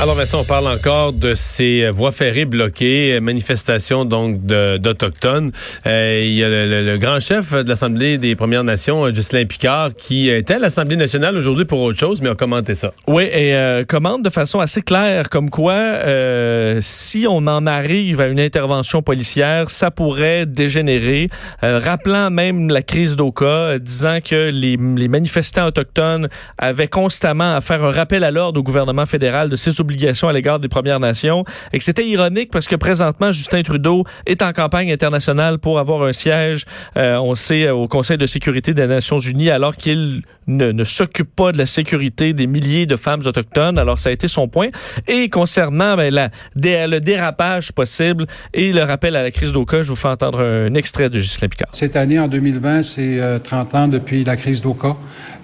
Alors Vincent, on parle encore de ces voies ferrées bloquées, manifestations donc d'Autochtones. Euh, il y a le, grand chef de l'Assemblée des Premières Nations, Justin Picard, qui était à l'Assemblée nationale aujourd'hui pour autre chose, mais a commenté ça. Oui, et euh, commente de façon assez claire, comme quoi euh, si on en arrive à une intervention policière, ça pourrait dégénérer, euh, rappelant même la crise d'Oka, disant que les, les manifestants autochtones avaient constamment à faire un rappel à l'ordre au gouvernement fédéral de ses à l'égard des Premières Nations et que c'était ironique parce que présentement, Justin Trudeau est en campagne internationale pour avoir un siège, euh, on sait, au Conseil de sécurité des Nations Unies alors qu'il ne, s'occupe pas de la sécurité des milliers de femmes autochtones. Alors, ça a été son point. Et concernant ben, le dérapage possible et le rappel à la crise d'Oka, je vous fais entendre un extrait de Ghislain Picard. Cette année, en 2020, c'est 30 ans depuis la crise d'Oka.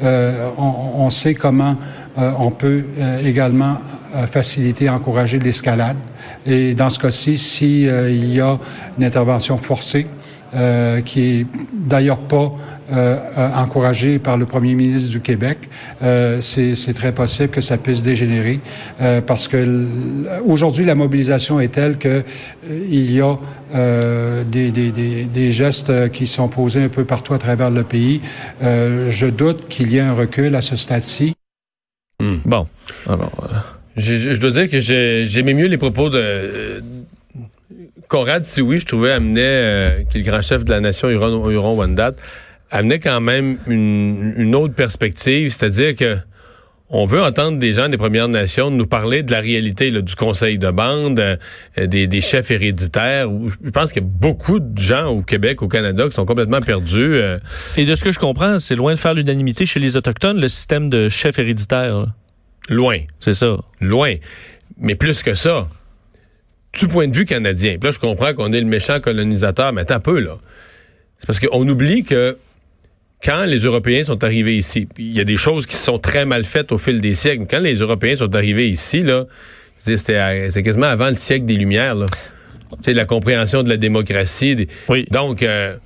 Euh, on, sait comment euh, on peut euh, également faciliter, encourager l'escalade. Et dans ce cas-ci, s'il il y a une intervention forcée, euh, qui est d'ailleurs pas euh, encouragé par le premier ministre du Québec. Euh, c'est très possible que ça puisse dégénérer parce que aujourd'hui la mobilisation est telle que il y a des, gestes qui sont posés un peu partout à travers le pays. je doute qu'il y ait un recul à ce stade-ci. Hmm. Bon, alors. Je, je, dois dire que j'aimais mieux les propos de Conrad oui, je trouvais, amenait, euh, qui est le grand chef de la nation Huron-Wendat, amenait quand même une, autre perspective, c'est-à-dire que on veut entendre des gens des Premières Nations nous parler de la réalité du conseil de bande, euh, des, chefs héréditaires. je pense qu'il y a beaucoup de gens au Québec, au Canada, qui sont complètement perdus. Euh. Et de ce que je comprends, c'est loin de faire l'unanimité chez les Autochtones, le système de chefs héréditaires. Loin. C'est ça. Loin. Mais plus que ça, du point de vue canadien, là, je comprends qu'on est le méchant colonisateur, mais attends un peu, là. C'est parce qu'on oublie que quand les Européens sont arrivés ici, il y a des choses qui sont très mal faites au fil des siècles. Quand les Européens sont arrivés ici, là, c'est quasiment avant le siècle des Lumières, là. C'est la compréhension de la démocratie. Oui. Donc, euh,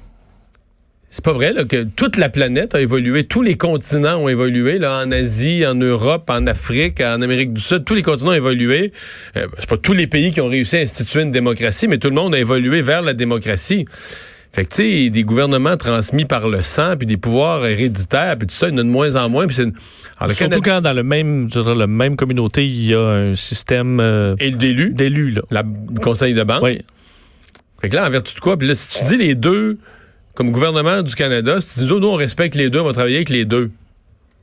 c'est pas vrai là, que toute la planète a évolué, tous les continents ont évolué, là, en Asie, en Europe, en Afrique, en Amérique du Sud, tous les continents ont évolué. Euh, c'est pas tous les pays qui ont réussi à instituer une démocratie, mais tout le monde a évolué vers la démocratie. Fait que, tu sais, des gouvernements transmis par le sang, puis des pouvoirs héréditaires, puis tout ça, il y en a de moins en moins. Puis Surtout quand dans le même, dire, la même communauté, il y a un système... Euh, Et d'élus. D'élus, là. La, le conseil de banque? Oui. Fait que là, en vertu de quoi? Puis là, si tu dis les deux comme gouvernement du Canada, si dis, nous, on respecte les deux, on va travailler avec les deux.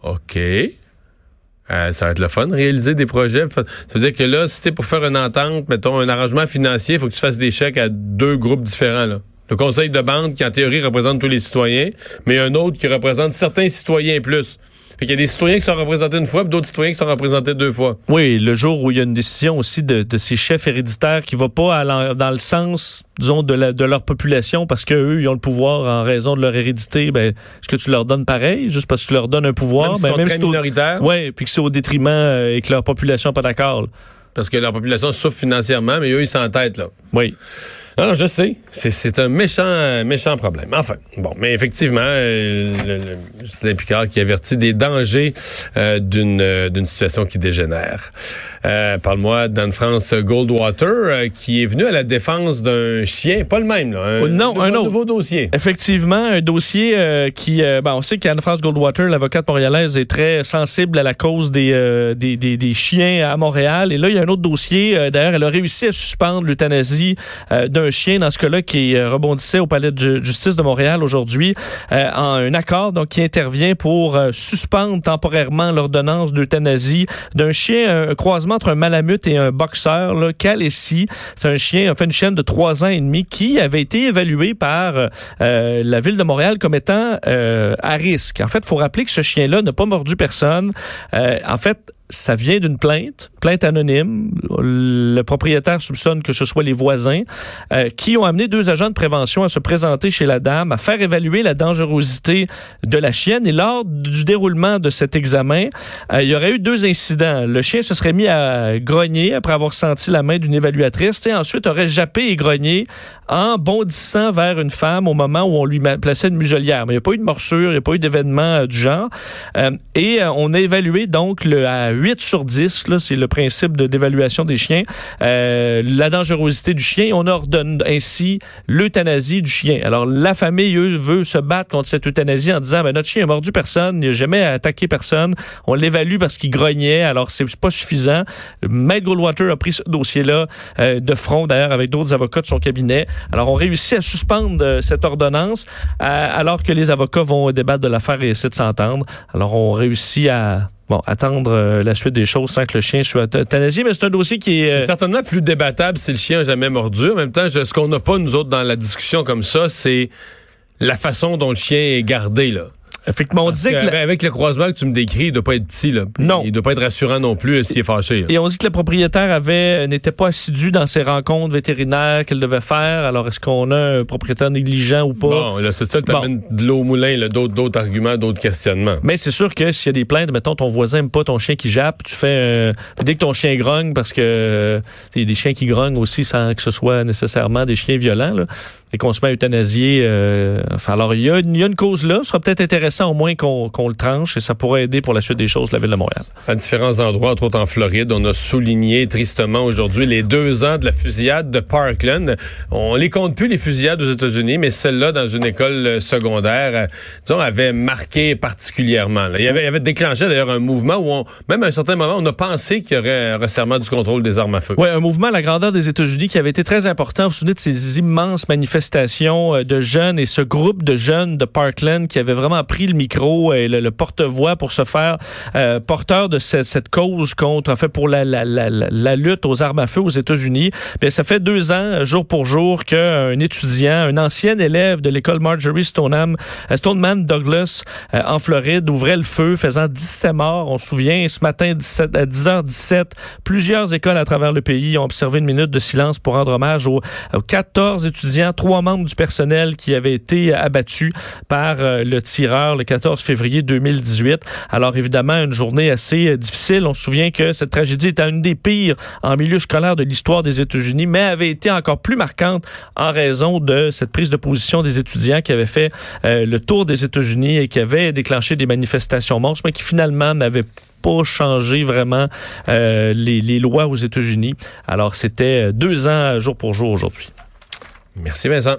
OK. Euh, ça va être le fun, réaliser des projets. Ça veut dire que là, si pour faire une entente, mettons, un arrangement financier, il faut que tu fasses des chèques à deux groupes différents, là. Le conseil de bande, qui en théorie représente tous les citoyens, mais un autre qui représente certains citoyens plus. Il y a des citoyens qui sont représentés une fois, d'autres citoyens qui sont représentés deux fois. Oui, le jour où il y a une décision aussi de, ces chefs héréditaires qui va pas dans le sens, disons, de, la, de leur population parce qu'eux, ils ont le pouvoir en raison de leur hérédité, ben, est-ce que tu leur donnes pareil, juste parce que tu leur donnes un pouvoir? Même, ben, sont très minoritaires. Oui, puis que c'est au détriment euh, et que leur population n'est pas d'accord. Parce que leur population souffre financièrement, mais eux, ils s'entêtent, là. Oui. Non, je sais. C'est un méchant, méchant problème. Enfin, bon, mais effectivement, euh, le, Picard qui avertit des dangers euh, d'une euh, d'une situation qui dégénère. Euh, Parle-moi d'Anne-France Goldwater qui est venue à la défense d'un chien, pas le même, là. Un, oh, non, un, autre. nouveau dossier. Effectivement, un dossier qui, ben, on sait qu'Anne-France Goldwater, l'avocate montréalaise, est très sensible à la cause des, des, des, des, chiens à Montréal. Et là, il y a un autre dossier. D'ailleurs, elle a réussi à suspendre l'euthanasie d'un chien dans ce cas-là qui euh, rebondissait au palais de justice de Montréal aujourd'hui euh, en un accord donc qui intervient pour euh, suspendre temporairement l'ordonnance d'euthanasie d'un chien un croisement entre un malamute et un boxeur là. Calessi c'est un chien enfin une chienne de trois ans et demi qui avait été évalué par la ville de Montréal comme étant à risque. En fait faut rappeler que ce chien-là n'a pas mordu personne. En fait ça vient d'une plainte, plainte anonyme. Le propriétaire soupçonne que ce soit les voisins euh, qui ont amené deux agents de prévention à se présenter chez la dame, à faire évaluer la dangerosité de la chienne. Et lors du déroulement de cet examen, euh, il y aurait eu deux incidents. Le chien se serait mis à grogner après avoir senti la main d'une évaluatrice et ensuite aurait jappé et grogné en bondissant vers une femme au moment où on lui plaçait une muselière. Mais il n'y a pas eu de morsure, il n'y a pas eu d'événement euh, du genre. et on a évalué donc le, à 8 sur 10, c'est le principe d'évaluation des chiens, euh, la dangerosité du chien. On ordonne ainsi l'euthanasie du chien. Alors, la famille, eux, veut se battre contre cette euthanasie en disant, ben, notre chien a mordu personne, il n'a jamais attaqué personne. On l'évalue parce qu'il grognait, alors c'est pas suffisant. Maître Goldwater a pris ce dossier-là euh, de front, d'ailleurs, avec d'autres avocats de son cabinet. Alors, on réussit à suspendre euh, cette ordonnance alors que les avocats vont débattre de l'affaire et essayer de s'entendre. Alors, on réussit à bon, attendre euh, la suite des choses sans que le chien soit euthanasié, mais c'est un dossier qui est... C'est euh, certainement plus débattable si le chien n'a jamais mordu. En même temps, ce qu'on n'a pas, nous autres, dans la discussion comme ça, c'est la façon dont le chien est gardé, là. Effectivement, on disait que, avec le croisement que tu me décris, il doit pas être petit là. Non, il doit pas être rassurant non plus euh, s'il est fâché. Et on dit que le propriétaire avait n'était pas assidu dans ses rencontres vétérinaires qu'elle devait faire. Alors est-ce qu'on a un propriétaire négligent ou pas? Bon, là c'est ça, tu bon. de l'eau au moulin, d'autres arguments, d'autres questionnements. Mais c'est sûr que s'il y a des plaintes, mettons ton voisin aime pas ton chien qui jappe, tu fais euh, dès que ton chien grogne parce que il y a des chiens qui grognent aussi sans que ce soit nécessairement des chiens violents là, et qu'on se met à euthanasier. Euh, enfin, alors il y, y a une cause là, ce sera peut-être intéressant au moins qu'on le tranche et ça pourrait aider pour la suite des choses la ville de Montréal. À différents endroits, entre autres en Floride, on a souligné tristement aujourd'hui les deux ans de la fusillade de Parkland. On les compte plus les fusillades aux États-Unis, mais celle-là dans une école euh, secondaire, euh, disons, avait marqué particulièrement. Il, y avait, il avait déclenché d'ailleurs un mouvement où on, même à un certain moment, on a pensé qu'il y aurait un resserrement du contrôle des armes à feu. Oui, un mouvement à la grandeur des États-Unis qui avait été très important. Vous vous souvenez de ces immenses manifestations euh, de jeunes et ce groupe de jeunes de Parkland qui avait vraiment pris le micro et le, porte-voix pour se faire euh, porteur de cette, cette, cause contre, en fait, pour la, la, la, lutte aux armes à feu aux États-Unis. Bien, ça fait deux ans, jour pour jour, qu'un étudiant, un ancien élève de l'école Marjorie Stoneham, euh, Stoneman Douglas, euh, en Floride, ouvrait le feu, faisant 17 morts. On se souvient, ce matin, 17, à 10h17, plusieurs écoles à travers le pays ont observé une minute de silence pour rendre hommage aux 14 étudiants, trois membres du personnel qui avaient été abattus par le tireur, 14 février 2018. Alors évidemment, une journée assez euh, difficile. On se souvient que cette tragédie était une des pires en milieu scolaire de l'histoire des États-Unis, mais avait été encore plus marquante en raison de cette prise de position des étudiants qui avaient fait euh, le tour des États-Unis et qui avaient déclenché des manifestations monstres, mais qui finalement n'avaient pas changé vraiment euh, les, les lois aux États-Unis. Alors c'était deux ans jour pour jour aujourd'hui. Merci Vincent.